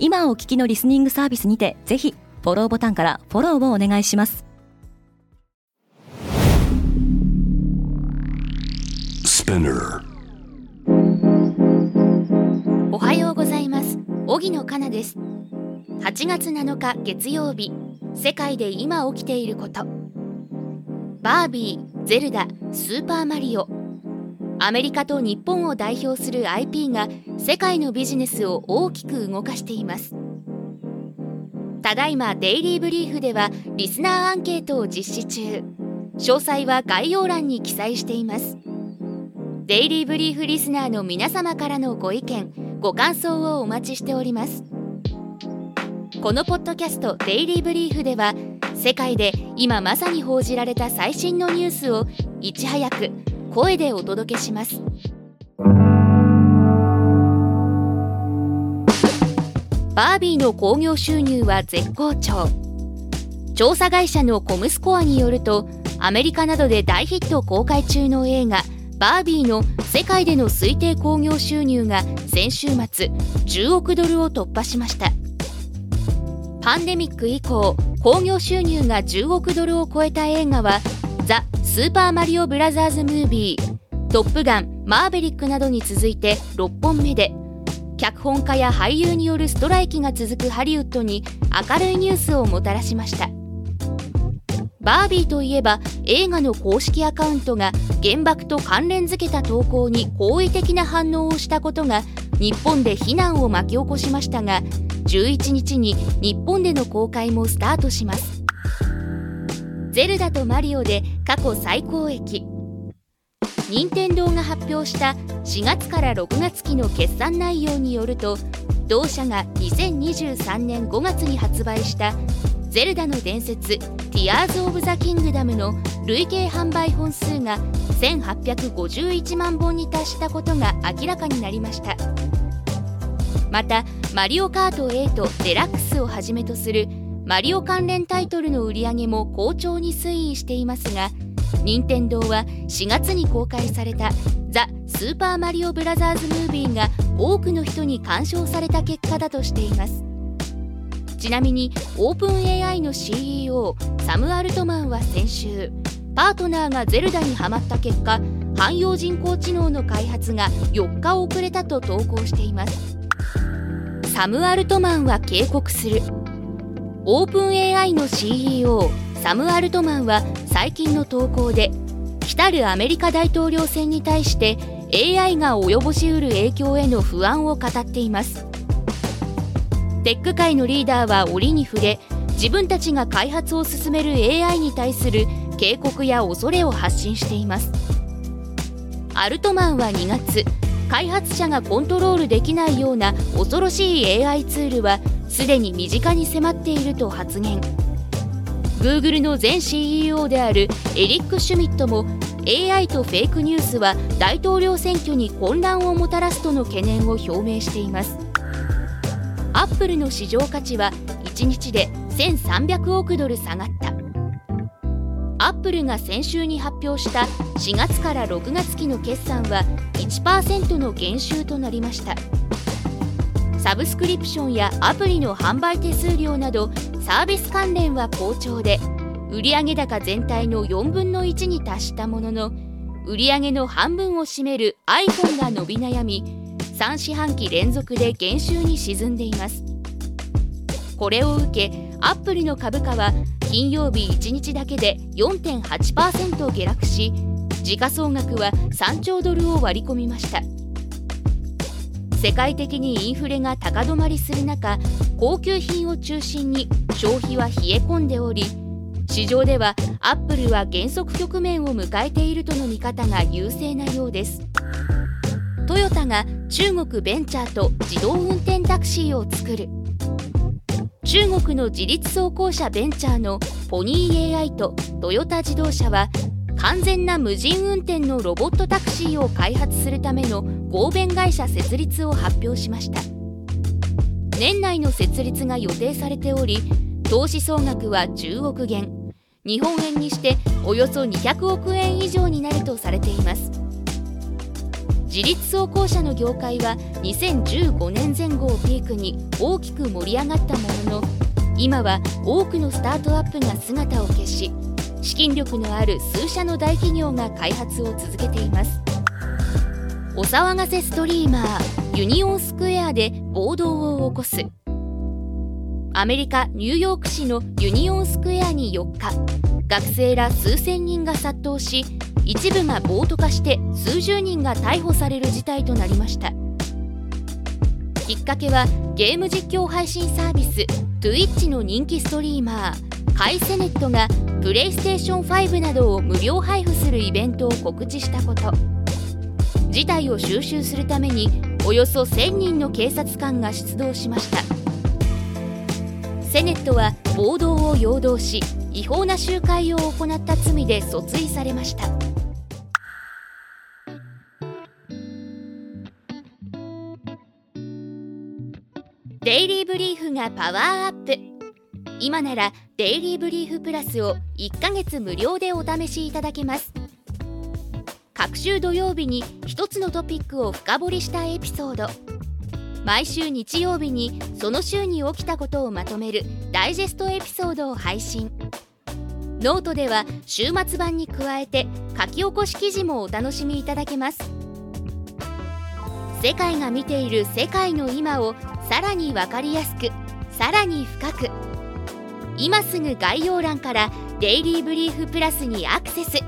今お聞きのリスニングサービスにてぜひフォローボタンからフォローをお願いします。おはようございます。荻野かなです。8月7日月曜日。世界で今起きていること。バービー、ゼルダ、スーパーマリオアメリカと日本を代表する IP が世界のビジネスを大きく動かしています。ただいまデイリーブリーフではリスナーアンケートを実施中。詳細は概要欄に記載しています。デイリーブリーフリスナーの皆様からのご意見ご感想をお待ちしております。このポッドキャスト「デイリーブリーフ」では世界で今まさに報じられた最新のニュースをいち早く声でお届けします。バービーの興行収入は絶好調。調査会社のコムスコアによるとアメリカなどで大ヒット公開中の映画バービーの世界での推定興行収入が先週末10億ドルを突破しました。パンデミック以降興行収入が10億ドルを超えた映画は・スーパーマリオブラザーズ・ムービートップガンマーベリックなどに続いて6本目で脚本家や俳優によるストライキが続くハリウッドに明るいニュースをもたらしました。バービーといえば映画の公式アカウントが原爆と関連づけた投稿に好意的な反応をしたことが日本で非難を巻き起こしましたが11日に日本での公開もスタートします。ゼルダとマリオで過去最高益。任天堂が発表した4月から6月期の決算内容によると同社が2023年5月に発売したゼルダの伝説ティアーズ・オブ・ザ・キングダムの累計販売本数が1851万本に達したことが明らかになりました。またマリオカート8デラックスをはじめとするマリオ関連タイトルの売り上げも好調に推移していますが任天堂は4月に公開されたザ・スーパーマリオブラザーズ・ムービーが多くの人に鑑賞された結果だとしています。ちなみにオープン AI の CEO サム・アルトマンは先週パートナーがゼルダにはまった結果汎用人工知能の開発が4日遅れたと投稿しています。サム・アルトマンは警告する。オープン AI の CEO サム・アルトマンは最近の投稿で来たるアメリカ大統領選に対して AI が及ぼしうる影響への不安を語っています。テック界のリーダーは折に触れ自分たちが開発を進める AI に対する警告や恐れを発信しています。アルトマンは2月開発者がコントロールできないような恐ろしい AI ツールはすでに身近に迫っていると発言。Google の前 CEO であるエリック・シュミットも AI とフェイクニュースは大統領選挙に混乱をもたらすとの懸念を表明しています。アップルの市場価値は1日で1300億ドル下がった。アップルが先週に発表した4月から6月期の決算は1%の減収となりました。サブスクリプションやアプリの販売手数料などサービス関連は好調で売上高全体の4分の1に達したものの売上の半分を占める iPhone が伸び悩み3四半期連続で減収に沈んでいます。これを受けアップルの株価は金曜日1日だけで4.8%下落し時価総額は3兆ドルを割り込みました。世界的にインフレが高止まりする中高級品を中心に消費は冷え込んでおり市場ではアップルは減速局面を迎えているとの見方が優勢なようです。トヨタが中国ベンチャーと自動運転タクシーを作る。中国の自立走行車ベンチャーのポニー AI とトヨタ自動車は完全な無人運転のロボットタクシーを開発するための合弁会社設立を発表しました。年内の設立が予定されており投資総額は10億元。日本円にしておよそ200億円以上になるとされています。自立走行車の業界は2015年前後をピークに大きく盛り上がったものの今は多くのスタートアップが姿を消し資金力のある数社の大企業が開発を続けています。お騒がせストリーマーユニオンスクエアで暴動を起こす。アメリカ・ニューヨーク市のユニオンスクエアに4日学生ら数千人が殺到し一部が暴徒化して数十人が逮捕される事態となりました。きっかけはゲーム実況配信サービス Twitch の人気ストリーマーカイセネットがプレイステーション5などを無料配布するイベントを告知したこと。事態を収拾するためにおよそ1000人の警察官が出動しました。セネットは暴動を陽動し違法な集会を行った罪で訴追されました。デイリーブリーフがパワーアップ。今ならデイリーブリーフプラスを1ヶ月無料でお試しいただけます。各週土曜日に1つのトピックを深掘りしたエピソード。毎週日曜日にその週に起きたことをまとめるダイジェストエピソードを配信。ノートでは週末版に加えて書き起こし記事もお楽しみいただけます。世界が見ている世界の今をさらに分かりやすくさらに深く今すぐ概要欄から Daily Brief Plus にアクセス。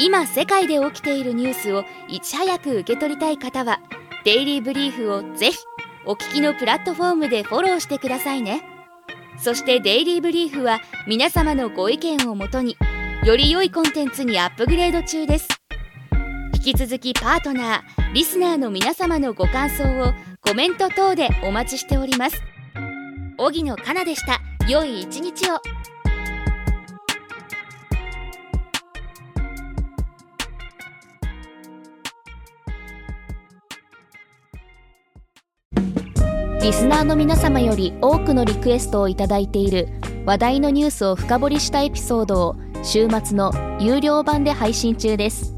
今世界で起きているニュースをいち早く受け取りたい方はデイリーブリーフをぜひお聞きのプラットフォームでフォローしてくださいね。そしてデイリーブリーフは皆様のご意見をもとにより良いコンテンツにアップグレード中です。引き続きパートナーリスナーの皆様のご感想をコメント等でお待ちしております。荻野かなでした。良い一日を。リスナーの皆様より多くのリクエストをいただいている話題のニュースを深掘りしたエピソードを週末の有料版で配信中です。